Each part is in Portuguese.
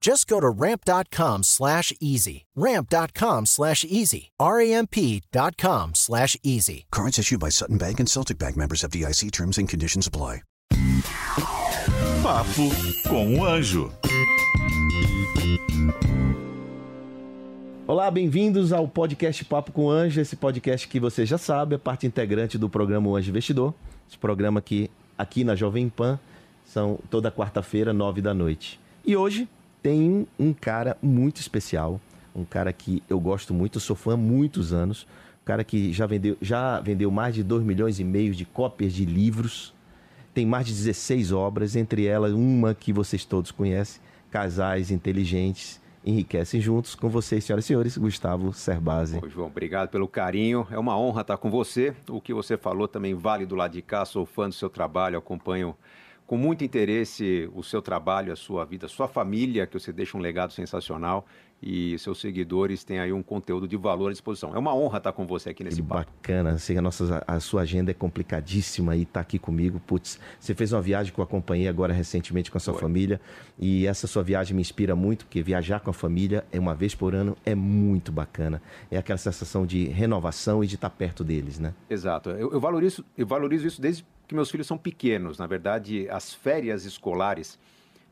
Just go to ramp.com slash easy. Ramp.com slash easy. R-A-M-P.com slash easy. Cards issued by Sutton Bank and Celtic Bank members of DIC terms and conditions apply. Papo com o Anjo. Olá, bem-vindos ao podcast Papo com o Anjo, esse podcast que você já sabe, é parte integrante do programa o Anjo Investidor. Esse programa que aqui na Jovem Pan são toda quarta-feira, nove da noite. E hoje tem um cara muito especial, um cara que eu gosto muito, sou fã há muitos anos, um cara que já vendeu, já vendeu mais de 2 milhões e meio de cópias de livros, tem mais de 16 obras, entre elas uma que vocês todos conhecem, Casais Inteligentes, Enriquecem Juntos. Com vocês, senhoras e senhores, Gustavo Cerbasi. Ô, João, obrigado pelo carinho. É uma honra estar com você. O que você falou também vale do lado de cá. Sou fã do seu trabalho, acompanho com muito interesse o seu trabalho, a sua vida, a sua família, que você deixa um legado sensacional e seus seguidores têm aí um conteúdo de valor à disposição. É uma honra estar com você aqui nesse Que papo. bacana, que a, nossa, a sua agenda é complicadíssima e tá aqui comigo. Putz, você fez uma viagem que eu acompanhei agora recentemente com a sua Foi. família e essa sua viagem me inspira muito, porque viajar com a família é uma vez por ano é muito bacana. É aquela sensação de renovação e de estar perto deles, né? Exato. Eu, eu valorizo, eu valorizo isso desde que meus filhos são pequenos. Na verdade, as férias escolares,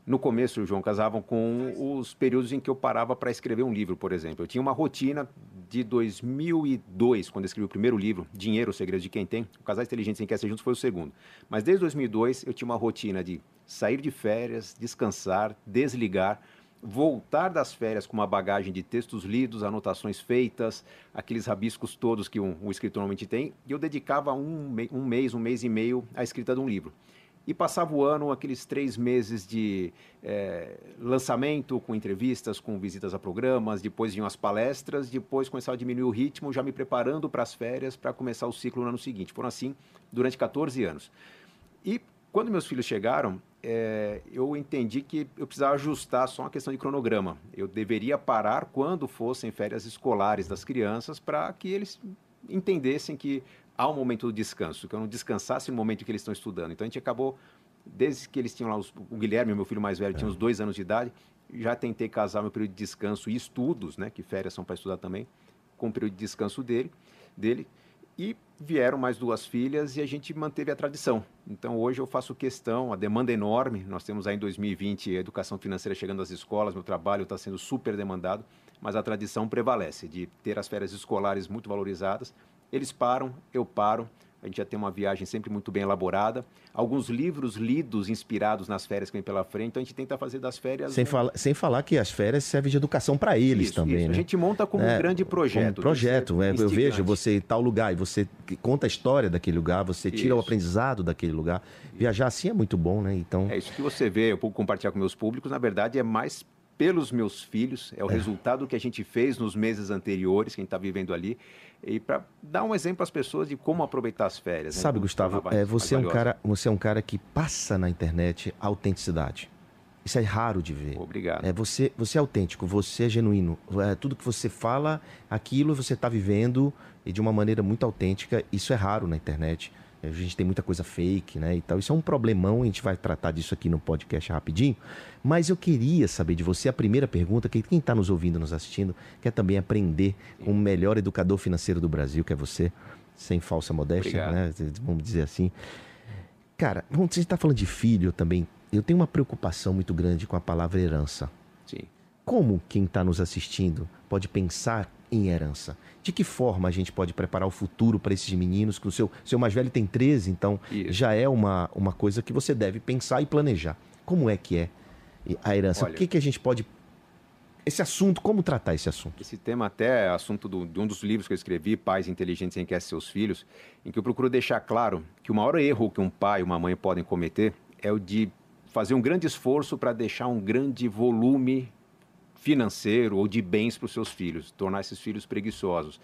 no começo, João, casavam com os períodos em que eu parava para escrever um livro, por exemplo. Eu tinha uma rotina de 2002, quando eu escrevi o primeiro livro, Dinheiro, o Segredo de Quem Tem. O Casais Inteligentes em Quer Ser Juntos foi o segundo. Mas desde 2002, eu tinha uma rotina de sair de férias, descansar, desligar, voltar das férias com uma bagagem de textos lidos, anotações feitas, aqueles rabiscos todos que um, um escritor normalmente tem, e eu dedicava um, um mês, um mês e meio à escrita de um livro. E passava o ano, aqueles três meses de eh, lançamento, com entrevistas, com visitas a programas, depois vinham as palestras, depois começava a diminuir o ritmo, já me preparando para as férias, para começar o ciclo no ano seguinte. Foram assim durante 14 anos. E quando meus filhos chegaram, eh, eu entendi que eu precisava ajustar só uma questão de cronograma. Eu deveria parar quando fossem férias escolares das crianças para que eles entendessem que há um momento do descanso, que eu não descansasse no momento que eles estão estudando. Então a gente acabou, desde que eles tinham lá, os, o Guilherme, meu filho mais velho, tinha uns dois anos de idade, já tentei casar meu período de descanso e estudos, né, que férias são para estudar também, com o período de descanso dele, dele. E vieram mais duas filhas e a gente manteve a tradição. Então hoje eu faço questão, a demanda é enorme. Nós temos aí em 2020 a educação financeira chegando às escolas, meu trabalho está sendo super demandado, mas a tradição prevalece de ter as férias escolares muito valorizadas. Eles param, eu paro. A gente já tem uma viagem sempre muito bem elaborada. Alguns livros lidos, inspirados nas férias que vem pela frente. Então a gente tenta fazer das férias. Sem, um- fala, sem falar que as férias servem de educação para eles Isso, também, isso. né? A gente monta como É, um grande projeto. Um projeto, é é, eu vejo você em tal lugar e você conta a história daquele lugar, você tira o Isso. aprendizado daquele lugar. Viajar assim é muito bom, né? Então, É isso que você vê, eu pude compartilhar com meus públicos, na verdade é mais pelos meus filhos, é o resultado que a gente fez nos meses anteriores, que a gente está vivendo ali, e para dar um exemplo às pessoas de como aproveitar as férias. né? sabe, Gustavo, é, você é um cara, você é um cara que passa na internet a autenticidade. Isso é raro de ver. Obrigado. É, você, você é autêntico, você é genuíno. É, tudo que você fala, aquilo você está vivendo e de uma maneira muito autêntica. Isso é raro na internet. A gente tem muita coisa fake, né? E tal. Isso é um problemão, a gente vai tratar disso aqui no podcast rapidinho. Mas eu queria saber de você a primeira pergunta, que quem está nos ouvindo, nos assistindo, quer também aprender com o melhor educador financeiro do Brasil, que é você, sem falsa modéstia, Obrigado. né? Vamos dizer assim. Cara, vamos- você está falando de filho também. Eu tenho uma preocupação muito grande com a palavra herança. Sim. Como quem está nos assistindo pode pensar em herança. De que forma a gente pode preparar o futuro para esses meninos? Que o seu, seu mais velho tem 13, então Isso. já é uma, uma coisa que você deve pensar e planejar. Como é que é a herança? Olha, o que, que a gente pode esse assunto, como tratar esse assunto? Esse tema até é assunto do, de um dos livros que eu escrevi, Pais Inteligentes Enriquecem Seus Filhos, em que eu procuro deixar claro que o maior erro que um pai e uma mãe podem cometer é o de fazer um grande esforço para deixar um grande volume financeiro ou de bens para os seus filhos, tornar esses filhos preguiçosos.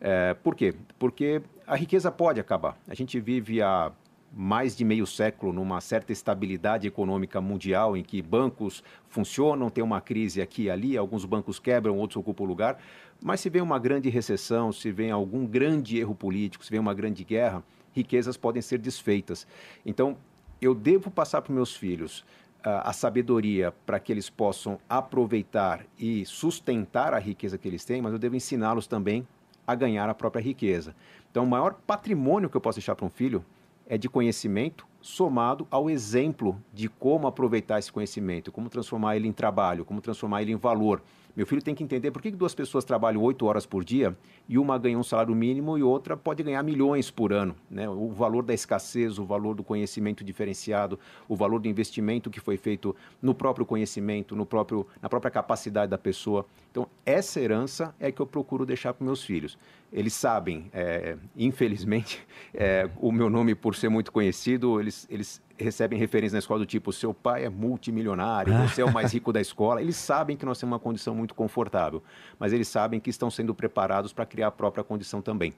É, por quê? Porque a riqueza pode acabar. A gente vive há mais de meio século numa certa estabilidade econômica mundial em que bancos funcionam, tem uma crise aqui e ali, alguns bancos quebram, outros ocupam o lugar, mas se vem uma grande recessão, se vem algum grande erro político, se vem uma grande guerra, riquezas podem ser desfeitas. Então, eu devo passar para meus filhos a sabedoria para que eles possam aproveitar e sustentar a riqueza que eles têm, mas eu devo ensiná-los também a ganhar a própria riqueza. Então, o maior patrimônio que eu posso deixar para um filho é de conhecimento somado ao exemplo de como aproveitar esse conhecimento, como transformar ele em trabalho, como transformar ele em valor. Meu filho tem que entender por que duas pessoas trabalham oito horas por dia e uma ganha um salário mínimo e outra pode ganhar milhões por ano. Né? O valor da escassez, o valor do conhecimento diferenciado, o valor do investimento que foi feito no próprio conhecimento, no próprio, na própria capacidade da pessoa. Então, essa herança é que eu procuro deixar para meus filhos. Eles sabem, é, infelizmente, é, o meu nome, por ser muito conhecido, eles, eles recebem referências na escola do tipo: seu pai é multimilionário, você é o mais rico da escola. Eles sabem que nós temos uma condição muito confortável, mas eles sabem que estão sendo preparados para criar a própria condição também.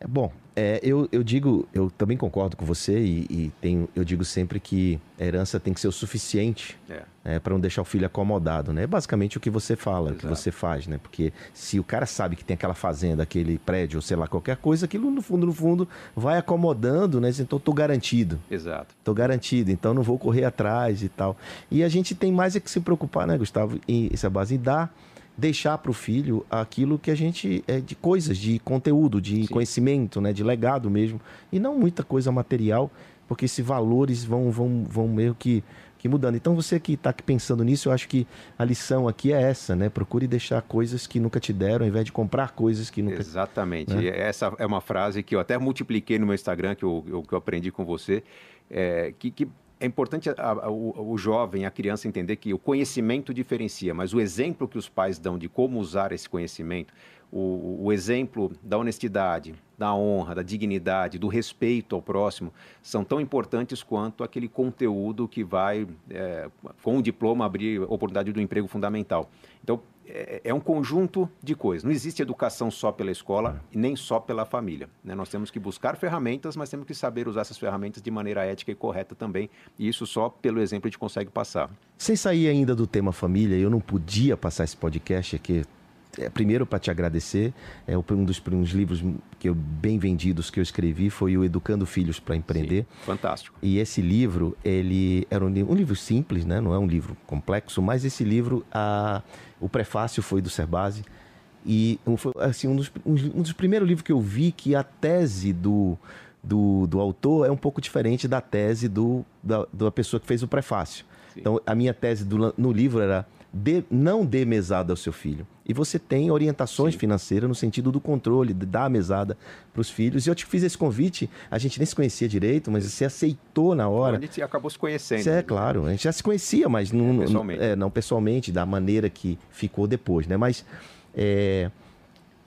É bom, é, eu, eu digo, eu também concordo com você e, e tenho, eu digo sempre que a herança tem que ser o suficiente é. é para não deixar o filho acomodado, né? É basicamente o que você fala, Exato. o que você faz, né? Porque se o cara sabe que tem aquela fazenda, aquele prédio, ou sei lá, qualquer coisa, aquilo no fundo, no fundo, vai acomodando, né? Então tô garantido. Exato. Tô garantido, então não vou correr atrás e tal. E a gente tem mais é que se preocupar, né, Gustavo, em, essa base, em dar deixar para o filho aquilo que a gente é de coisas, de conteúdo, de Sim. conhecimento, né, de legado mesmo, e não muita coisa material, porque esses valores vão vão vão meio que que mudando. Então você que está pensando nisso, eu acho que a lição aqui é essa, né? Procure deixar coisas que nunca te deram, ao invés de comprar coisas que nunca. Exatamente. Né? Essa é uma frase que eu até multipliquei no meu Instagram, que eu, eu que eu aprendi com você, é, que, que é importante a, a, o, o, jovem, a criança entender que o conhecimento diferencia, mas o exemplo que os pais dão de como usar esse conhecimento, o, o exemplo da honestidade, da honra, da dignidade, do respeito ao próximo, são tão importantes quanto aquele conteúdo que vai, é, com o diploma, abrir oportunidade do emprego fundamental. Então, é, é, um conjunto de coisas. Não existe educação só pela escola e nem só pela família. Né? Nós temos que buscar ferramentas, mas temos que saber usar essas ferramentas de maneira ética e correta também. E isso só pelo exemplo a gente consegue passar. Sem sair ainda do tema família, eu não podia passar esse podcast aqui primeiro para te agradecer, é um dos primeiros livros que eu, bem vendidos que eu escrevi foi o Educando Filhos para Empreender. Sim, fantástico. E esse livro, ele era um, um, livro simples, né? Não é um livro complexo, mas esse livro, a, o prefácio foi do Serbase e foi assim um dos, um dos primeiros livros que eu vi que a tese do do, do autor é um pouco diferente da tese do, da, da pessoa que fez o prefácio. Sim. Então, a minha tese do, no livro era de, não dê mesada ao seu filho. E você tem orientações Sim. financeiras no sentido do controle, de dar a mesada para os filhos. E eu te fiz esse convite, a gente nem se conhecia direito, mas você aceitou na hora. A gente acabou se conhecendo. é, claro, a gente já se conhecia, mas não, é, pessoalmente. É, não pessoalmente, da maneira que ficou depois, né? Mas é,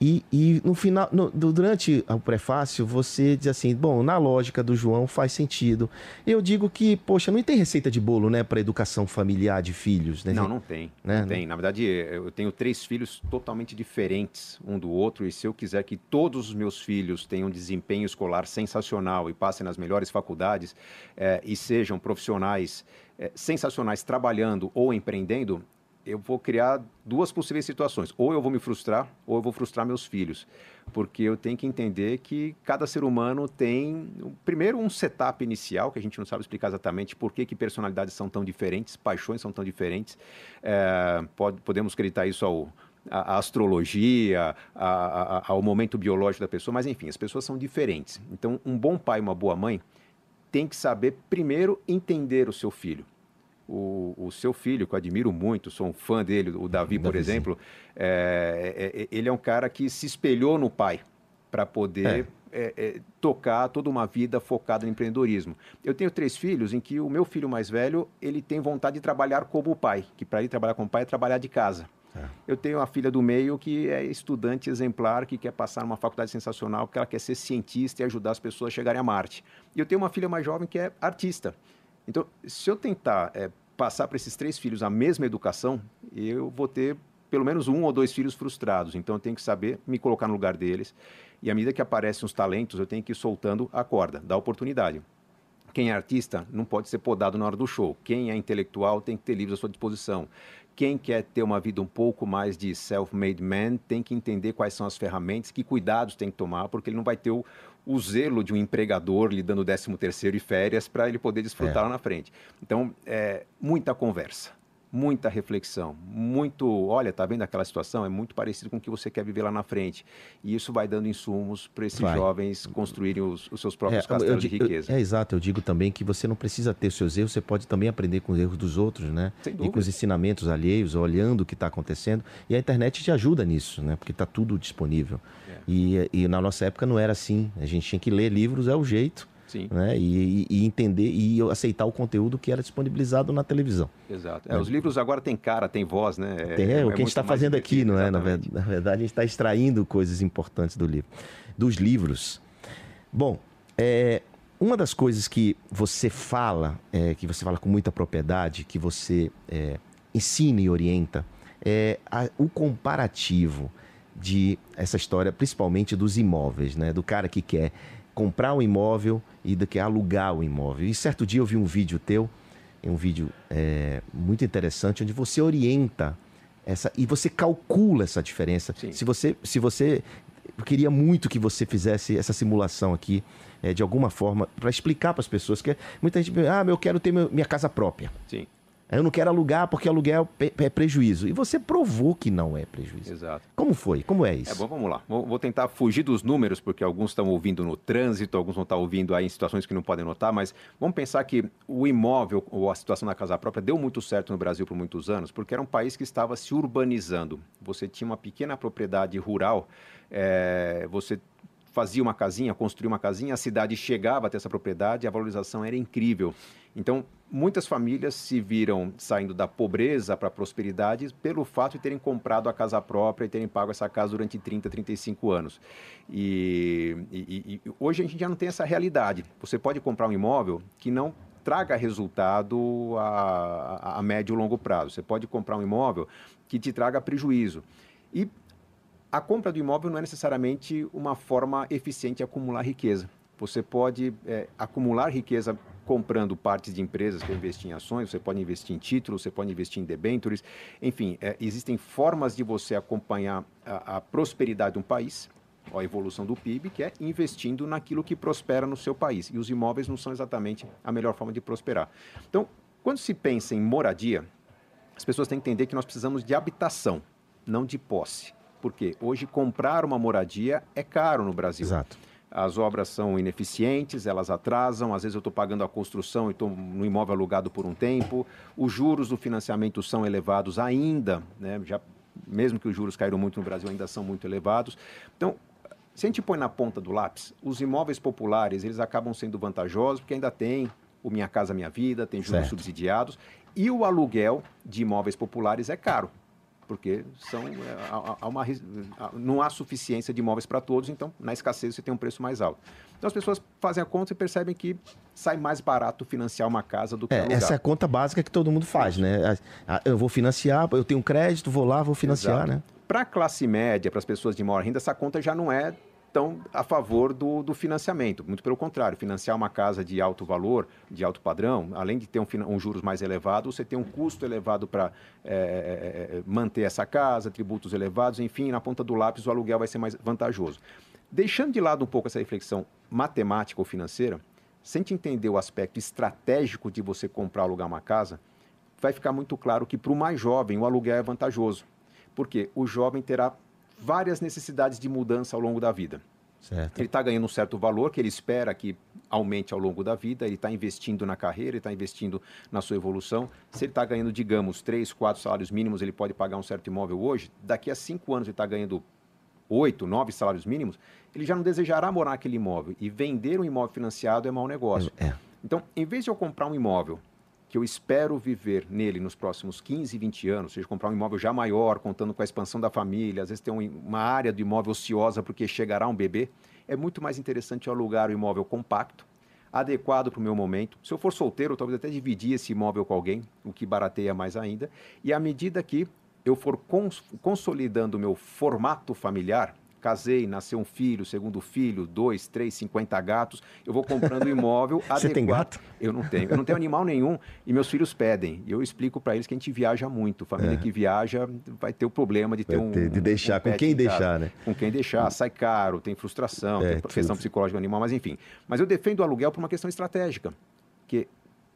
e, e no final, no, durante o prefácio, você diz assim: bom, na lógica do João faz sentido. Eu digo que, poxa, não tem receita de bolo, né, para educação familiar de filhos, né? Não, não tem. Né? Não tem. Na verdade, eu tenho três filhos totalmente diferentes um do outro, e se eu quiser que todos os meus filhos tenham um desempenho escolar sensacional e passem nas melhores faculdades é, e sejam profissionais é, sensacionais trabalhando ou empreendendo, eu vou criar duas possíveis situações. Ou eu vou me frustrar, ou eu vou frustrar meus filhos. Porque eu tenho que entender que cada ser humano tem, primeiro, um setup inicial, que a gente não sabe explicar exatamente por que, que personalidades são tão diferentes, paixões são tão diferentes. É, pode, podemos acreditar isso ao, a, astrologia, a, a, ao momento biológico da pessoa, mas enfim, as pessoas são diferentes. Então, um bom pai e uma boa mãe tem que saber, primeiro, entender o seu filho o, o, seu filho, que eu admiro muito, sou um fã dele, o Davi, por exemplo, é, é, é, ele é um cara que se espelhou no pai para poder é. É, é, tocar toda uma vida focada no empreendedorismo. Eu tenho três filhos em que o meu filho mais velho ele tem vontade de trabalhar como o pai, que para ele trabalhar como pai é trabalhar de casa. Eu tenho a filha do meio que é estudante exemplar, que quer passar numa faculdade sensacional, porque ela quer ser cientista e ajudar as pessoas a chegarem a Marte. E eu tenho uma filha mais jovem que é artista. Então, se eu tentar é, passar para esses três filhos a mesma educação, eu vou ter pelo menos um ou dois filhos frustrados. Então, eu tenho que saber me colocar no lugar deles. E à medida que aparecem os talentos, eu tenho que ir soltando a corda, dar oportunidade. Quem é artista não pode ser podado na hora do show. Quem é intelectual tem que ter livros à sua disposição. Quem quer ter uma vida um pouco mais de self-made man tem que entender quais são as ferramentas, que cuidados tem que tomar, porque ele não vai ter o, o zelo de um empregador lhe dando 13 terceiro e férias para ele poder desfrutar é. lá na frente. Então, é, muita conversa muita reflexão, muito, olha, tá vendo aquela situação? É muito parecido com o que você quer viver lá na frente. E isso vai dando insumos para esses vai. jovens construírem os, os seus próprios é, castelos de riqueza. Eu, é exato, eu digo também que você não precisa ter seus erros, você pode também aprender com os erros dos outros, né? E com os ensinamentos alheios, olhando o que está acontecendo. E a internet te ajuda nisso, né? Porque está tudo disponível. É. E, e na nossa época não era assim. A gente tinha que ler livros, é o jeito. Sim. Né? E, e, entender e aceitar o conteúdo que era disponibilizado na televisão. Exato. É, os livros agora têm cara, têm voz, né? É, tem, é, é o que a gente está fazendo aqui, não é? Na, na, verdade, a gente está extraindo coisas importantes do livro. Dos livros. Bom, é, uma das coisas que você fala, é, que você fala com muita propriedade, que você é, ensina e orienta, é a, o comparativo de essa história, principalmente dos imóveis, né? Do cara que quer comprar um imóvel e do que alugar o imóvel. E certo dia eu vi um vídeo teu, um vídeo é, muito interessante, onde você orienta essa e você calcula essa diferença. Sim. Se você, se você eu queria muito que você fizesse essa simulação aqui, é, de alguma forma, para explicar para as pessoas que muita gente, ah, eu quero ter meu, minha casa própria. Sim. Eu não quero alugar porque aluguel é prejuízo. E você provou que não é prejuízo. Exato. Como foi? Como é isso? É bom, vamos lá. Vou, tentar fugir dos números, porque alguns estão ouvindo no trânsito, alguns vão estar ouvindo aí em situações que não podem notar, mas vamos pensar que o imóvel ou a situação da casa própria deu muito certo no Brasil por muitos anos, porque era um país que estava se urbanizando. Você tinha uma pequena propriedade rural, é, você fazia uma casinha, construía uma casinha, a cidade chegava até essa propriedade, a valorização era incrível. Então, muitas famílias se viram saindo da pobreza para a prosperidade pelo fato de terem comprado a casa própria e terem pago essa casa durante 30, 35 anos. E, e, e hoje a gente já não tem essa realidade. Você pode comprar um imóvel que não traga resultado a, a, a médio e longo prazo. Você pode comprar um imóvel que te traga prejuízo. E a compra do imóvel não é necessariamente uma forma eficiente de acumular riqueza. Você pode é, acumular riqueza comprando partes de empresas que investem em ações, você pode investir em títulos, você pode investir em debentures. Enfim, é, existem formas de você acompanhar a, a, prosperidade de um país, a evolução do PIB, que é investindo naquilo que prospera no seu país. E os imóveis não são exatamente a melhor forma de prosperar. Então, quando se pensa em moradia, as pessoas têm que entender que nós precisamos de habitação, não de posse. Porque hoje comprar uma moradia é caro no Brasil. Exato. As obras são ineficientes, elas atrasam, às vezes eu estou pagando a construção e estou no imóvel alugado por um tempo. Os juros do financiamento são elevados ainda, né? Já, mesmo que os juros caíram muito no Brasil, ainda são muito elevados. Então, se a gente põe na ponta do lápis, os imóveis populares, eles acabam sendo vantajosos porque ainda tem o Minha Casa Minha Vida, tem juros certo. subsidiados, e o aluguel de imóveis populares é caro porque são, é, há, há uma, não há suficiência de imóveis para todos, então na escassez você tem um preço mais alto. Então as pessoas fazem a conta e percebem que sai mais barato financiar uma casa do que é, alugar. Essa é a conta básica que todo mundo faz, né? Eu vou financiar, eu tenho crédito, vou lá, vou financiar, Exato. né? Para a classe média, para as pessoas de maior renda, essa conta já não é estão a favor do, do, financiamento. Muito pelo contrário, financiar uma casa de alto valor, de alto padrão, além de ter um, um juros mais elevado, você tem um custo elevado para é, é, é, manter essa casa, tributos elevados, enfim, na ponta do lápis o aluguel vai ser mais vantajoso. Deixando de lado um pouco essa reflexão matemática ou financeira, sem te entender o aspecto estratégico de você comprar ou alugar uma casa, vai ficar muito claro que para o mais jovem o aluguel é vantajoso. Porque o jovem terá várias necessidades de mudança ao longo da vida. Certo. Ele está ganhando um certo valor que ele espera que aumente ao longo da vida, ele está investindo na carreira, ele está investindo na sua evolução. Se ele está ganhando, digamos, três, quatro salários mínimos, ele pode pagar um certo imóvel hoje. Daqui a cinco anos ele está ganhando oito, nove salários mínimos, ele já não desejará morar naquele imóvel. E vender um imóvel financiado é mau negócio. É. Então, em vez de eu comprar um imóvel que eu espero viver nele nos próximos 15, 20 anos, seja, comprar um imóvel já maior, contando com a expansão da família, às vezes ter um, uma área do imóvel ociosa porque chegará um bebê, é muito mais interessante alugar o um imóvel compacto, adequado para o meu momento. Se eu for solteiro, talvez até dividir esse imóvel com alguém, o que barateia mais ainda. E à medida que eu for cons consolidando o meu formato familiar, casei, nasceu um filho, segundo filho, dois, três, cinquenta gatos, eu vou comprando um imóvel adequado. Você tem gato? Eu não tenho. Eu não tenho animal nenhum e meus filhos pedem. E eu explico para eles que a gente viaja muito. Família é. que viaja vai ter o problema de ter um... Ter, de deixar, um com quem deixar, né? Com quem deixar. Sai caro, tem frustração, é, tem questão psicológica do animal, mas enfim. Mas eu defendo o aluguel por uma questão estratégica. Que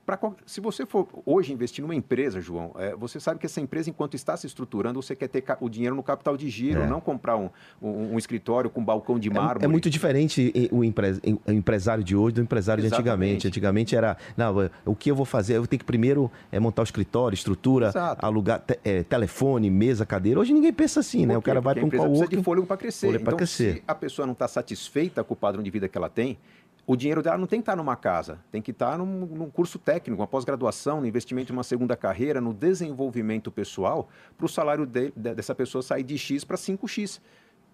Pra, se você for hoje investir numa empresa, João, é, você sabe que essa empresa, enquanto está se estruturando, você quer ter o dinheiro no capital de giro, é. não comprar um, um, um, escritório com balcão de mármore. É, é muito diferente o, empre, o, empresário de hoje do empresário Exatamente. de antigamente. Antigamente era, não, é, o que eu vou fazer? Eu tenho que primeiro é, montar o escritório, estrutura, Exato. alugar te, é, telefone, mesa, cadeira. Hoje ninguém pensa assim, né? O cara vai para um precisa de fôlego para crescer. Fôlego então, crescer. se a pessoa não está satisfeita com o padrão de vida que ela tem, o dinheiro dela não tem que estar numa casa, tem que estar num, num curso técnico, uma pós-graduação, no investimento em uma segunda carreira, no desenvolvimento pessoal, para o salário de, de, dessa pessoa sair de X para 5X.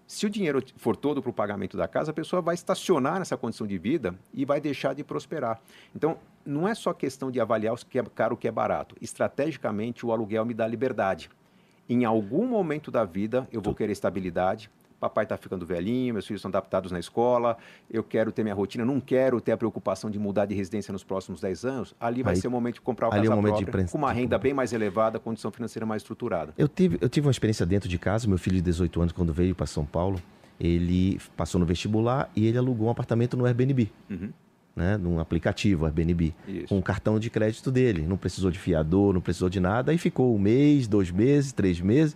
Se o dinheiro for todo para o pagamento da casa, a pessoa vai estacionar nessa condição de vida e vai deixar de prosperar. Então, não é só questão de avaliar o que é caro o que é barato. Estrategicamente, o aluguel me dá liberdade. Em algum momento da vida, eu vou querer estabilidade, papai está ficando velhinho, meus filhos estão adaptados na escola, eu quero ter minha rotina, não quero ter a preocupação de mudar de residência nos próximos 10 anos, ali vai aí, ser o momento de comprar o casa é o própria, de... com uma renda bem mais elevada, condição financeira mais estruturada. Eu tive, eu tive uma experiência dentro de casa, meu filho de 18 anos, quando veio para São Paulo, ele passou no vestibular e ele alugou um apartamento no Airbnb. Uhum. Né, num aplicativo Airbnb, Isso. com o cartão de crédito dele. Não precisou de fiador, não precisou de nada. Aí ficou um mês, dois meses, três meses,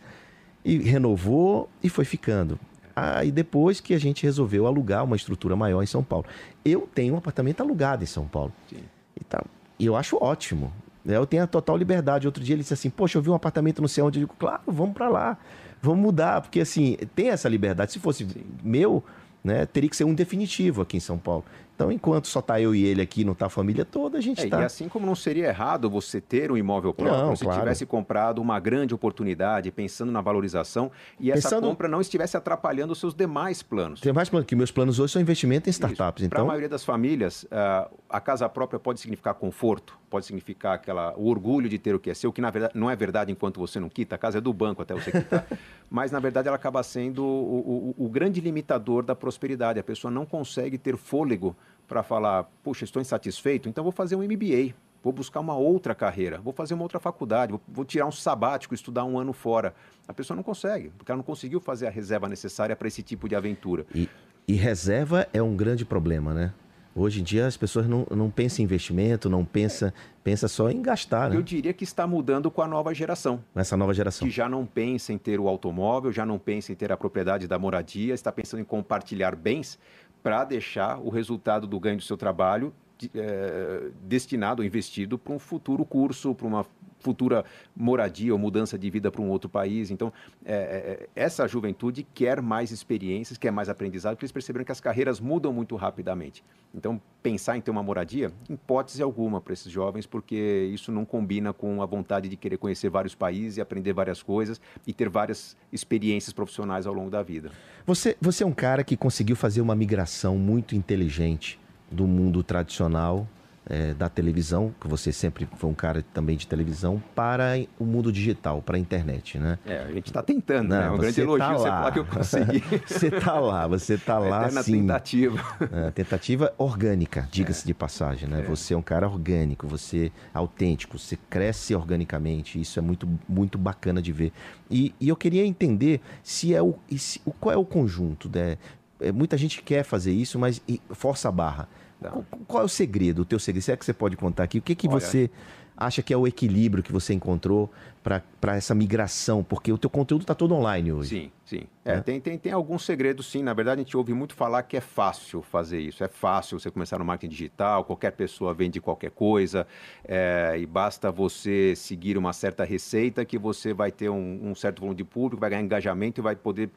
e renovou e foi ficando. Aí depois que a gente resolveu alugar uma estrutura maior em São Paulo. Eu tenho um apartamento alugado em São Paulo. Sim. E, tá, e eu acho ótimo. Né? Eu tenho a total liberdade. Outro dia ele disse assim: Poxa, eu vi um apartamento não sei onde. Eu digo: Claro, vamos para lá. Vamos mudar. Porque assim, tem essa liberdade. Se fosse Sim. meu, né, teria que ser um definitivo aqui em São Paulo. Então, enquanto só está eu e ele aqui, não está a família toda, a gente está. É, e assim como não seria errado você ter um imóvel próprio, não, se claro. tivesse comprado uma grande oportunidade, pensando na valorização, e essa pensando... compra não estivesse atrapalhando os seus demais planos. Tem mais planos, que meus planos hoje são investimento em startups. Então... Para a maioria das famílias, uh, a casa própria pode significar conforto, pode significar aquela, o orgulho de ter o que é seu, que na verdade não é verdade enquanto você não quita, a casa é do banco até você quitar. Mas, na verdade, ela acaba sendo o, o, o grande limitador da prosperidade. A pessoa não consegue ter fôlego para falar, puxa, estou insatisfeito, então vou fazer um MBA, vou buscar uma outra carreira, vou fazer uma outra faculdade, vou, vou, tirar um sabático, estudar um ano fora. A pessoa não consegue, porque ela não conseguiu fazer a reserva necessária para esse tipo de aventura. E, e, reserva é um grande problema, né? Hoje em dia as pessoas não, não pensam em investimento, não pensam pensa só em gastar. Né? Eu diria que está mudando com a nova geração. Essa nova geração. Que já não pensa em ter o automóvel, já não pensa em ter a propriedade da moradia, está pensando em compartilhar bens para deixar o resultado do ganho do seu trabalho é, destinado, investido para um futuro curso, para uma futura moradia ou mudança de vida para um outro país. Então, é, é, essa juventude quer mais experiências, quer mais aprendizado, porque eles perceberam que as carreiras mudam muito rapidamente. Então, pensar em ter uma moradia, hipótese alguma para esses jovens, porque isso não combina com a vontade de querer conhecer vários países e aprender várias coisas e ter várias experiências profissionais ao longo da vida. Você, você é um cara que conseguiu fazer uma migração muito inteligente do mundo tradicional é, da televisão, que você sempre foi um cara também de televisão, para o mundo digital, para a internet, né? É, a gente está tentando, Não, né? Um grande elogio tá você falar que eu consegui. você está lá, você está lá, na tentativa. É, tentativa orgânica, diga-se é. de passagem, né? É. Você é um cara orgânico, você é autêntico, você cresce organicamente, isso é muito, muito bacana de ver. E, e eu queria entender se é o, se, qual é o conjunto, né? É, muita gente quer fazer isso, mas força a barra. Qual, qual, é o segredo, o teu segredo? Se é que você pode contar aqui, o que, que Olha, você acha que é o equilíbrio que você encontrou para essa migração? Porque o teu conteúdo está todo online hoje. Sim, sim. É, é? Tem, tem, tem alguns segredos, sim. Na verdade, a gente ouve muito falar que é fácil fazer isso. É fácil você começar no marketing digital, qualquer pessoa vende qualquer coisa, é, e basta você seguir uma certa receita que você vai ter um, um certo volume de público, vai ganhar engajamento e vai poder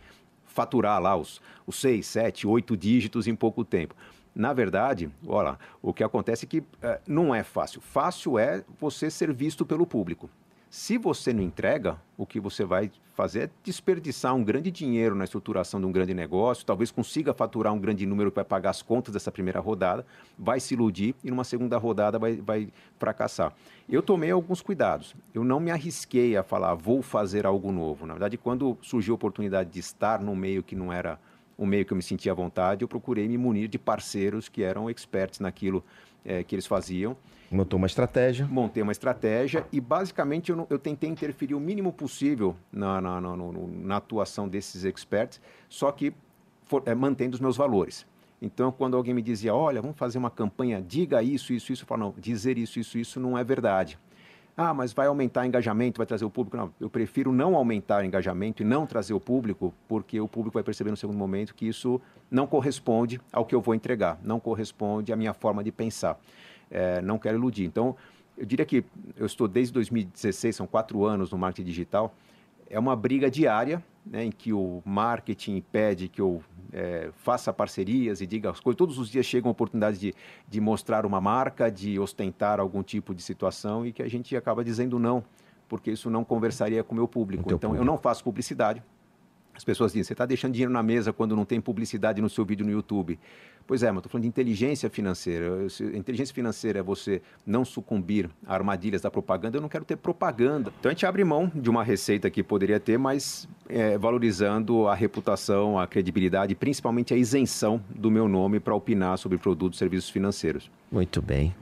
faturar lá os, os seis, sete, oito dígitos em pouco tempo. Na verdade, olha, o que acontece é que é, não é fácil. Fácil é você ser visto pelo público. Se você não entrega, o que você vai fazer é desperdiçar um grande dinheiro na estruturação de um grande negócio, talvez consiga faturar um grande número para pagar as contas dessa primeira rodada, vai se iludir e numa segunda rodada vai, vai fracassar. Eu tomei alguns cuidados. Eu não me arrisquei a falar, vou fazer algo novo. Na verdade, quando surgiu a oportunidade de estar no meio que não era o meio que eu me sentia à vontade, eu procurei me munir de parceiros que eram experts naquilo é, que eles faziam. Montou uma estratégia. Montei uma estratégia e, basicamente, eu, eu tentei interferir o mínimo possível na, na, na, na atuação desses experts, só que for, é, mantendo os meus valores. Então, quando alguém me dizia, olha, vamos fazer uma campanha, diga isso, isso, isso, eu falo, não, dizer isso, isso, isso não é verdade. Ah, mas vai aumentar o engajamento, vai trazer o público. Não, eu prefiro não aumentar o engajamento e não trazer o público, porque o público vai perceber no segundo momento que isso não corresponde ao que eu vou entregar, não corresponde à minha forma de pensar. É, não quero iludir. Então, eu diria que eu estou desde 2016, são quatro anos no marketing digital, é uma briga diária né, em que o marketing pede que eu é, faça parcerias e diga as coisas. Todos os dias chegam oportunidades de, de mostrar uma marca, de ostentar algum tipo de situação e que a gente acaba dizendo não, porque isso não conversaria com o meu público. Então, público. eu não faço publicidade, as pessoas dizem, você está deixando dinheiro na mesa quando não tem publicidade no seu vídeo no YouTube. Pois é, mas estou falando de inteligência financeira. Se inteligência financeira é você não sucumbir a armadilhas da propaganda, eu não quero ter propaganda. Então a gente abre mão de uma receita que poderia ter, mas é, valorizando a reputação, a credibilidade, principalmente a isenção do meu nome para opinar sobre produtos e serviços financeiros. Muito bem.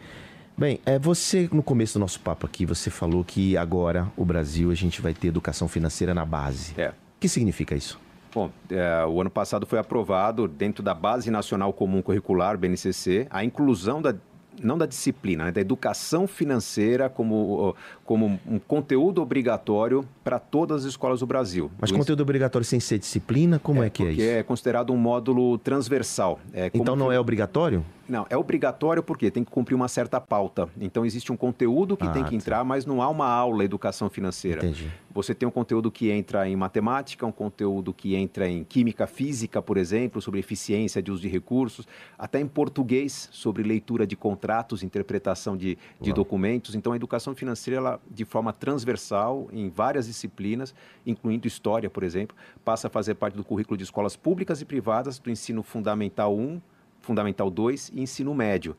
Bem, é, você, no começo do nosso papo aqui, você falou que agora o Brasil a gente vai ter educação financeira na base. É que significa isso? Bom, é, o ano passado foi aprovado, dentro da Base Nacional Comum Curricular, BNCC, a inclusão da não da disciplina, né, da educação financeira como, como um conteúdo obrigatório para todas as escolas do Brasil. Mas do conteúdo obrigatório sem ser disciplina, como é, é que é isso? Porque é considerado um módulo transversal. É então não que... é obrigatório? Não, é obrigatório porque tem que cumprir uma certa pauta. Então existe um conteúdo que ah, tem que entrar, mas não há uma aula educação financeira. Entendi. Você tem um conteúdo que entra em matemática, um conteúdo que entra em química física, por exemplo, sobre eficiência de uso de recursos, até em português, sobre leitura de contratos, interpretação de, de documentos. Então a educação financeira, ela, de forma transversal, em várias disciplinas, incluindo história, por exemplo, passa a fazer parte do currículo de escolas públicas e privadas do ensino fundamental 1 Fundamental 2 e ensino médio.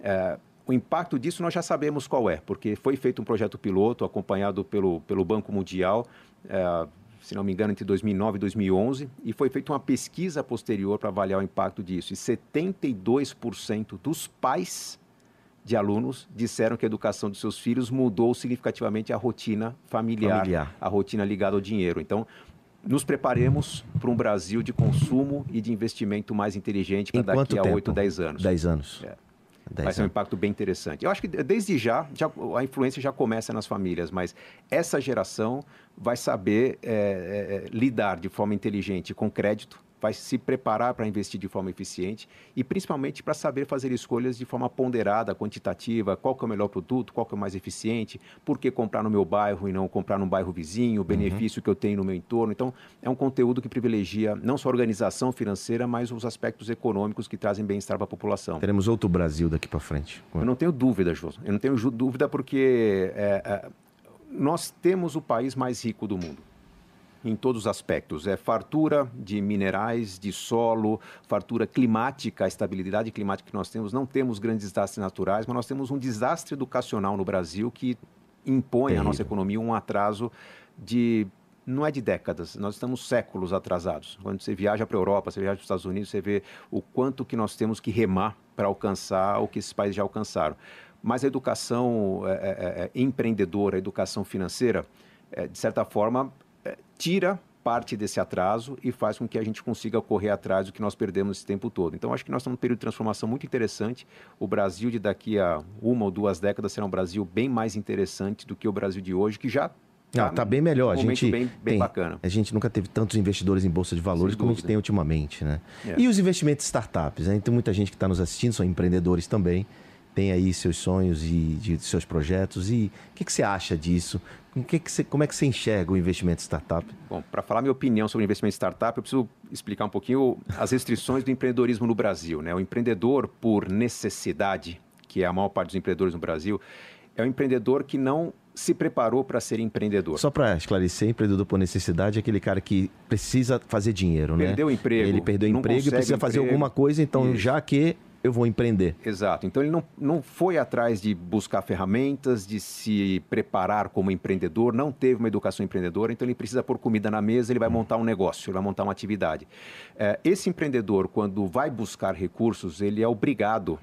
É, o impacto disso nós já sabemos qual é, porque foi feito um projeto piloto acompanhado pelo, pelo Banco Mundial, é, se não me engano, entre 2009 e 2011, e foi feita uma pesquisa posterior para avaliar o impacto disso. E 72% dos pais de alunos disseram que a educação dos seus filhos mudou significativamente a rotina familiar, familiar. a rotina ligada ao dinheiro. Então, nos preparemos para um Brasil de consumo e de investimento mais inteligente para daqui a 8, 10 anos. 10 anos. É. Vai ser um impacto bem interessante. Eu acho que desde já, já, a influência já começa nas famílias, mas essa geração vai saber é, é, lidar de forma inteligente com crédito, vai se preparar para investir de forma eficiente e principalmente para saber fazer escolhas de forma ponderada, quantitativa, qual que é o melhor produto, qual que é o mais eficiente, por que comprar no meu bairro e não comprar num bairro vizinho, o benefício uhum. que eu tenho no meu entorno. Então, é um conteúdo que privilegia não só a organização financeira, mas os aspectos econômicos que trazem bem-estar para a população. Teremos outro Brasil daqui para frente. Eu não tenho dúvida, Jô. Eu não tenho dúvida porque é, é, nós temos o país mais rico do mundo em todos os aspectos. É fartura de minerais, de solo, fartura climática, a estabilidade climática que nós temos. Não temos grandes desastres naturais, mas nós temos um desastre educacional no Brasil que impõe à nossa economia um atraso de não é de décadas, nós estamos séculos atrasados. Quando você viaja para a Europa, você viaja para os Estados Unidos, você vê o quanto que nós temos que remar para alcançar o que esses países já alcançaram. Mas a educação é, é, é, empreendedora, a educação financeira, é, de certa forma, tira parte desse atraso e faz com que a gente consiga correr atrás do que nós perdemos esse tempo todo. Então, acho que nós estamos num período de transformação muito interessante. O Brasil de daqui a uma ou duas décadas será um Brasil bem mais interessante do que o Brasil de hoje, que já Tá, tá bem melhor. Um a gente bem, bem tem, bacana. A gente nunca teve tantos investidores em bolsa de valores como a gente tem ultimamente, né? É. E os investimentos startups, né? Tem muita gente que está nos assistindo, são empreendedores também, tem aí seus sonhos e de, de seus projetos. E o que, que você acha disso? Que que você, como é que você enxerga o investimento startup? Bom, para falar minha opinião sobre o investimento startup, eu preciso explicar um pouquinho as restrições do empreendedorismo no Brasil. Né? O empreendedor, por necessidade, que é a maior parte dos empreendedores no Brasil, é um empreendedor que não se preparou para ser empreendedor. Só para esclarecer, empreendedor por necessidade é aquele cara que precisa fazer dinheiro, perdeu né? Perdeu o emprego. Ele perdeu o emprego e precisa fazer alguma coisa, então Isso. já que eu vou empreender. Exato. Então ele não, não foi atrás de buscar ferramentas, de se preparar como empreendedor, não teve uma educação empreendedora, então ele precisa pôr comida na mesa, ele vai hum. montar um negócio, ele vai montar uma atividade. É, esse empreendedor, quando vai buscar recursos, ele é obrigado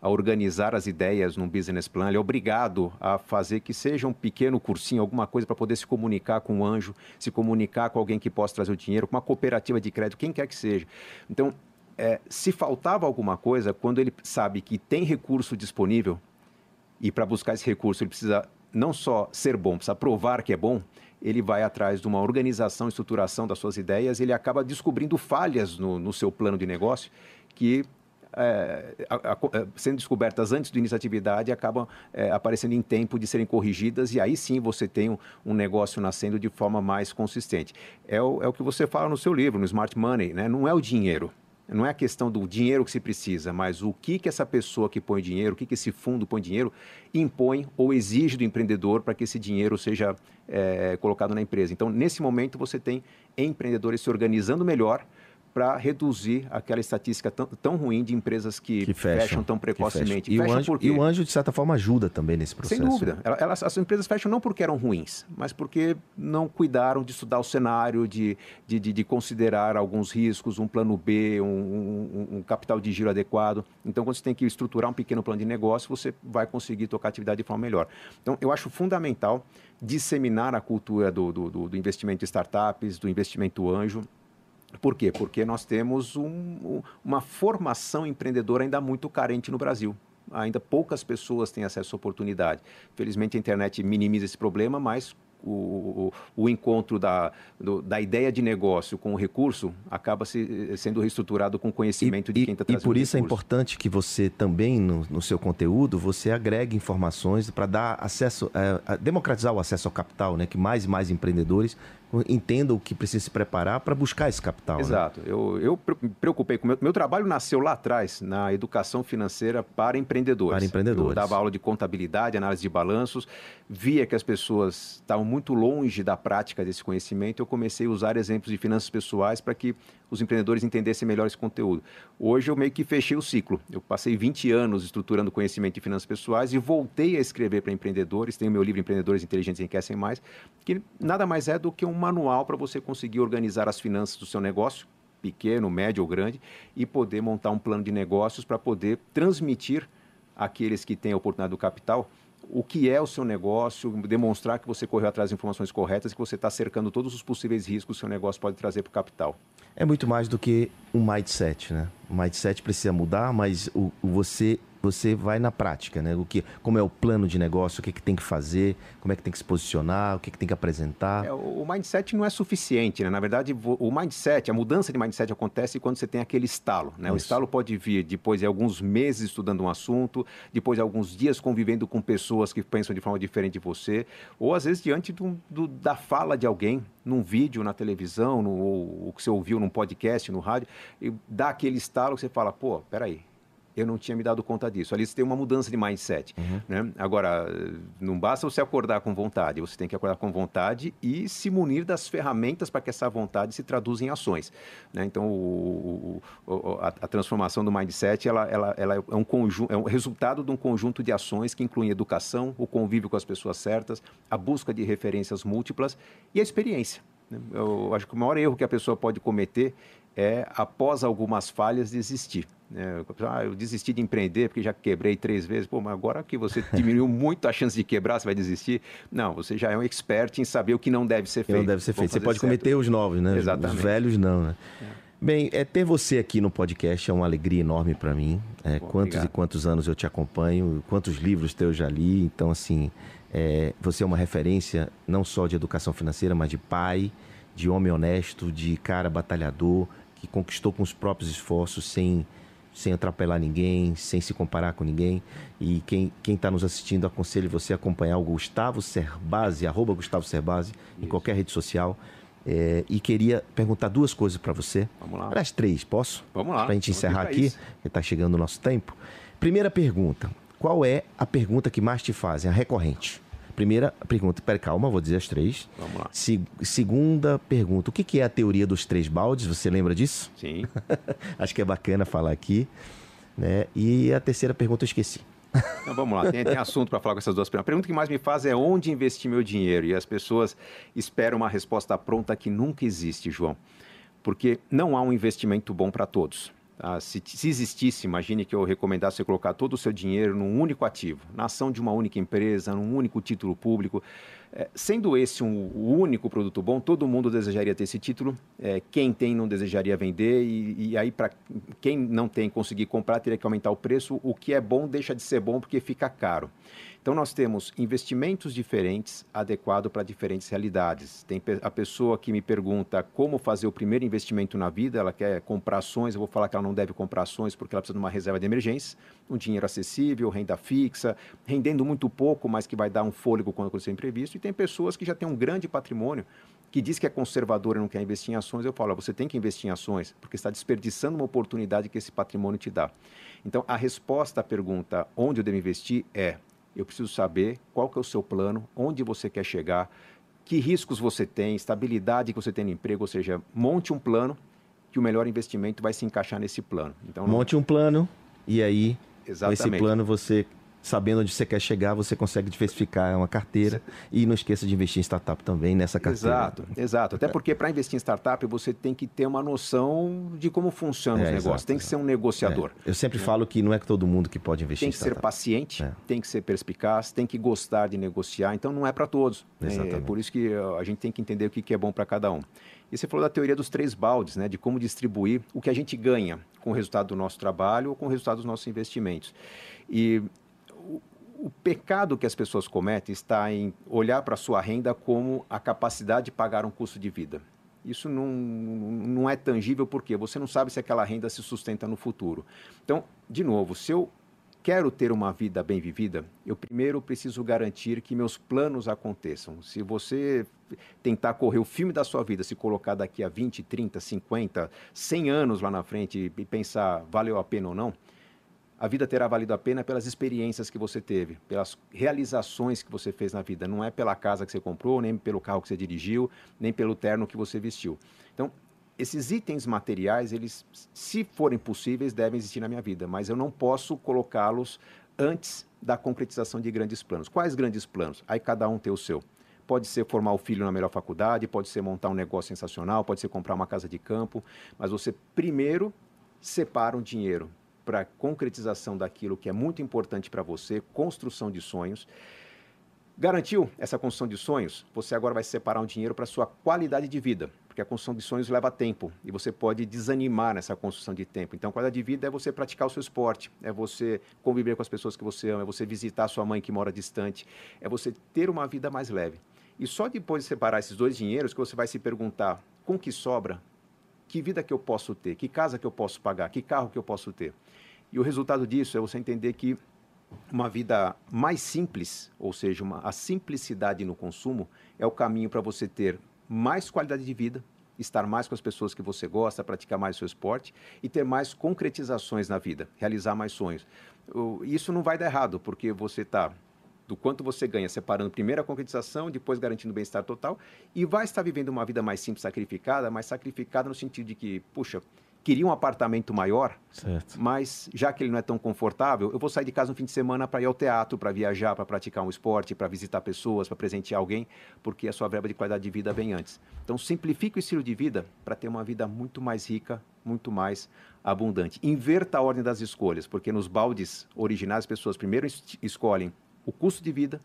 a organizar as ideias num business plan, ele é obrigado a fazer que seja um pequeno cursinho, alguma coisa para poder se comunicar com um anjo, se comunicar com alguém que possa trazer o dinheiro, com uma cooperativa de crédito, quem quer que seja. Então, é, se faltava alguma coisa, quando ele sabe que tem recurso disponível, e para buscar esse recurso ele precisa não só ser bom, precisa provar que é bom, ele vai atrás de uma organização, estruturação das suas ideias, ele acaba descobrindo falhas no, no seu plano de negócio que é, a, a, é, sendo descobertas antes do início da atividade acabam é, aparecendo em tempo de serem corrigidas e aí sim você tem um, um negócio nascendo de forma mais consistente. É o, é o que você fala no seu livro, no Smart Money, né? não é o dinheiro. Não é a questão do dinheiro que se precisa, mas o que, que essa pessoa que põe dinheiro, o que, que esse fundo põe dinheiro, impõe ou exige do empreendedor para que esse dinheiro seja é, colocado na empresa. Então, nesse momento, você tem empreendedores se organizando melhor, para reduzir aquela estatística tão, tão, ruim de empresas que, que fecham, fecham, tão precocemente. E, o anjo, e, o anjo, de certa forma, ajuda também nesse processo. Sem dúvida. Elas, as empresas fecham não porque eram ruins, mas porque não cuidaram de estudar o cenário, de, de, de, de considerar alguns riscos, um plano B, um, um, um, capital de giro adequado. Então, quando você tem que estruturar um pequeno plano de negócio, você vai conseguir tocar a atividade de forma melhor. Então, eu acho fundamental disseminar a cultura do, do, do investimento em startups, do investimento anjo, por quê? Porque nós temos um, uma formação empreendedora ainda muito carente no Brasil. Ainda poucas pessoas têm acesso à oportunidade. Felizmente a internet minimiza esse problema, mas o, o, o encontro da, do, da ideia de negócio com o recurso acaba se, sendo reestruturado com o conhecimento e, de quem está trazendo E por isso é importante que você também, no, no seu conteúdo, você agregue informações para dar acesso, é, democratizar o acesso ao capital, né? que mais e mais empreendedores entendam o que precisa se preparar para buscar esse capital. Né? Exato. Né? Eu, eu me preocupei com meu, meu trabalho nasceu lá atrás na educação financeira para empreendedores. Para empreendedores. Eu dava aula de contabilidade, análise de balanços, via que as pessoas estavam muito longe da prática desse conhecimento, eu comecei a usar exemplos de finanças pessoais para que os empreendedores entendessem melhor esse conteúdo. Hoje eu meio que fechei o ciclo. Eu passei 20 anos estruturando conhecimento de finanças pessoais e voltei a escrever para empreendedores. Tenho meu livro Empreendedores Inteligentes Enriquecem Mais, que nada mais é do que um manual para você conseguir organizar as finanças do seu negócio, pequeno, médio ou grande, e poder montar um plano de negócios para poder transmitir àqueles que têm a oportunidade do capital o que é o seu negócio, demonstrar que você correu atrás das informações corretas e que você está cercando todos os possíveis riscos que o seu negócio pode trazer para o capital. É muito mais do que um mindset, né? O mindset precisa mudar, mas o você você vai na prática, né? O que, como é o plano de negócio, o que, que tem que fazer, como é que tem que se posicionar, o que, que tem que apresentar. É, o mindset não é suficiente, né? Na verdade, o mindset, a mudança de mindset acontece quando você tem aquele estalo, né? Isso. O estalo pode vir depois de alguns meses estudando um assunto, depois de alguns dias convivendo com pessoas que pensam de forma diferente de você, ou às vezes diante do, do, da fala de alguém, num vídeo, na televisão, no, ou o que você ouviu num podcast, no rádio, e dá aquele estalo que você fala, pô, peraí, eu não tinha me dado conta disso. Ali você tem uma mudança de mindset. Uhum. Né? Agora, não basta você acordar com vontade, você tem que acordar com vontade e se munir das ferramentas para que essa vontade se traduza em ações. Né? Então, o, o, a, a, transformação do mindset ela, ela, ela é, um conjunto, é um resultado de um conjunto de ações que incluem educação, o convívio com as pessoas certas, a busca de referências múltiplas e a experiência. Né? Eu acho que o maior erro que a pessoa pode cometer é, após algumas falhas, desistir. Né? Ah, eu desisti de empreender porque já quebrei três vezes. Pô, mas agora que você diminuiu muito a chance de quebrar, você vai desistir? Não, você já é um expert em saber o que não deve ser feito. Não deve ser feito. Você pode certo. cometer os novos, né? Exatamente. Os velhos não, né? É. Bem, é, ter você aqui no podcast é uma alegria enorme para mim. É, Bom, quantos obrigado. e quantos anos eu te acompanho, quantos livros teus já li. Então, assim, é, você é uma referência não só de educação financeira, mas de pai, de homem honesto, de cara batalhador, que conquistou com os próprios esforços, sem, sem atropelar ninguém, sem se comparar com ninguém. E quem está nos assistindo, aconselho você a acompanhar o Gustavo Cerbasi, arroba Gustavo Cerbasi, em qualquer rede social é, e queria perguntar duas coisas para você. Vamos lá. Aliás, três, posso? Vamos lá. Para a gente encerrar aqui, que está chegando o nosso tempo. Primeira pergunta: qual é a pergunta que mais te fazem, a recorrente? Primeira pergunta, pera, calma, vou dizer as três. Vamos lá. Se, segunda pergunta, o que, que é a teoria dos três baldes? Você lembra disso? Sim. Acho que é bacana falar aqui. Né? E a terceira pergunta eu esqueci. Então, vamos lá, tem, tem assunto para falar com essas duas perguntas. A pergunta que mais me faz é onde investir meu dinheiro? E as pessoas esperam uma resposta pronta que nunca existe, João. Porque não há um investimento bom para todos. Ah, se, se, existisse, imagine que eu recomendasse você colocar todo o seu dinheiro num único ativo, na ação de uma única empresa, num único título público. É, sendo esse um, o único produto bom, todo mundo desejaria ter esse título. É, quem tem não desejaria vender e, e aí para quem não tem conseguir comprar teria que aumentar o preço. O que é bom deixa de ser bom porque fica caro. Então, nós temos investimentos diferentes, adequados para diferentes realidades. Tem a pessoa que me pergunta como fazer o primeiro investimento na vida, ela quer comprar ações, eu vou falar que ela não deve comprar ações porque ela precisa de uma reserva de emergência, um dinheiro acessível, renda fixa, rendendo muito pouco, mas que vai dar um fôlego quando acontecer imprevisto. E tem pessoas que já têm um grande patrimônio, que diz que é conservador e não quer investir em ações. Eu falo, você tem que investir em ações, porque está desperdiçando uma oportunidade que esse patrimônio te dá. Então, a resposta à pergunta onde eu devo investir é eu preciso saber qual que é o seu plano, onde você quer chegar, que riscos você tem, estabilidade que você tem no emprego, ou seja, monte um plano que o melhor investimento vai se encaixar nesse plano. Então, monte um plano e aí Exatamente. esse plano você sabendo onde você quer chegar, você consegue diversificar uma carteira e não esqueça de investir em startup também nessa carteira. Exato, exato. Até porque para investir em startup você tem que ter uma noção de como funcionam é, os negócios. Exato, tem que ser um negociador. É. Eu sempre é. falo que não é todo mundo que pode investir tem em startup. Tem que ser paciente, é. tem que ser perspicaz, tem que gostar de negociar. Então não é para todos. É, Exatamente. É por isso que a gente tem que entender o que é bom para cada um. E você falou da teoria dos três baldes, né, de como distribuir o que a gente ganha com o resultado do nosso trabalho ou com o resultado dos nossos investimentos. E o pecado que as pessoas cometem está em olhar para a sua renda como a capacidade de pagar um custo de vida. Isso não, não é tangível porque você não sabe se aquela renda se sustenta no futuro. Então, de novo, se eu quero ter uma vida bem vivida, eu primeiro preciso garantir que meus planos aconteçam. Se você tentar correr o filme da sua vida, se colocar daqui a 20, 30, 50, 100 anos lá na frente e pensar valeu a pena ou não, a vida terá valido a pena pelas experiências que você teve, pelas realizações que você fez na vida. Não é pela casa que você comprou, nem pelo carro que você dirigiu, nem pelo terno que você vestiu. Então, esses itens materiais, eles, se forem possíveis, devem existir na minha vida, mas eu não posso colocá-los antes da concretização de grandes planos. Quais grandes planos? Aí cada um tem o seu. Pode ser formar o filho na melhor faculdade, pode ser montar um negócio sensacional, pode ser comprar uma casa de campo, mas você primeiro separa um dinheiro para concretização daquilo que é muito importante para você, construção de sonhos. Garantiu essa construção de sonhos? Você agora vai separar um dinheiro para sua qualidade de vida, porque a construção de sonhos leva tempo e você pode desanimar nessa construção de tempo. Então, qualidade de vida é você praticar o seu esporte, é você conviver com as pessoas que você ama, é você visitar sua mãe que mora distante, é você ter uma vida mais leve. E só depois de separar esses dois dinheiros que você vai se perguntar com que sobra, que vida que eu posso ter, que casa que eu posso pagar, que carro que eu posso ter. E o resultado disso é você entender que uma vida mais simples, ou seja, uma, a simplicidade no consumo, é o caminho para você ter mais qualidade de vida, estar mais com as pessoas que você gosta, praticar mais o seu esporte e ter mais concretizações na vida, realizar mais sonhos. Isso não vai dar errado, porque você está do quanto você ganha, separando primeiro a concretização, depois garantindo bem-estar total, e vai estar vivendo uma vida mais simples, sacrificada, mas sacrificada no sentido de que, puxa, queria um apartamento maior, certo. mas já que ele não é tão confortável, eu vou sair de casa no fim de semana para ir ao teatro, para viajar, para praticar um esporte, para visitar pessoas, para presentear alguém, porque a sua verba de qualidade de vida vem antes. Então, simplifique o estilo de vida para ter uma vida muito mais rica muito mais abundante. Inverta a ordem das escolhas, porque nos baldes originais as pessoas primeiro es escolhem o custo de vida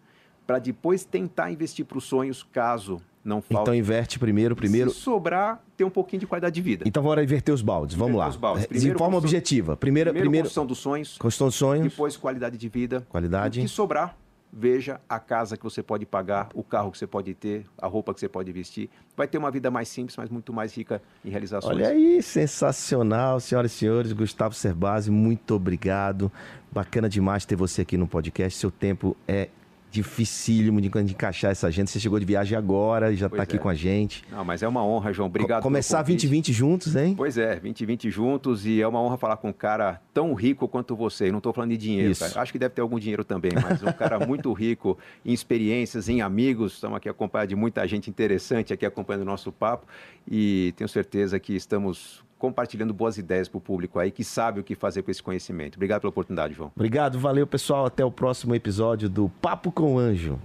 para depois tentar investir para os sonhos, caso não falte. Então inverte primeiro, primeiro. Se sobrar, ter um pouquinho de qualidade de vida. Então bora inverter os baldes. Vamos Inverter lá. os baldes. De Primeiro forma construção- objetiva. Primeira, Primeiro, primeiro, construção dos sonhos, construção dos sonhos. depois qualidade de vida. Qualidade. O que sobrar, veja a casa que você pode pagar, o carro que você pode ter, a roupa que você pode vestir. Vai ter uma vida mais simples, mas muito mais rica em realizações. Olha aí, sensacional, senhoras e senhores. Gustavo Cerbasi, muito obrigado. Bacana demais ter você aqui no podcast. Seu tempo é dificílimo de de encaixar essa agenda. Você chegou de viagem agora e já está aqui é. com a gente. Não, mas é uma honra, João. Obrigado. Co- Começar pelo convite. 2020 juntos, hein? Pois é, 2020 juntos e é uma honra falar com um cara tão rico quanto você. Não estou falando de dinheiro, acho que deve ter algum dinheiro também, mas um cara muito rico em experiências, em amigos. Estamos aqui acompanhados de muita gente interessante aqui acompanhando o nosso papo e tenho certeza que estamos compartilhando boas ideias para o público aí que sabe o que fazer com esse conhecimento. Obrigado pela oportunidade, João. Obrigado, valeu, pessoal. Até o próximo episódio do Papo com o Anjo.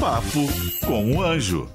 Papo com o Anjo.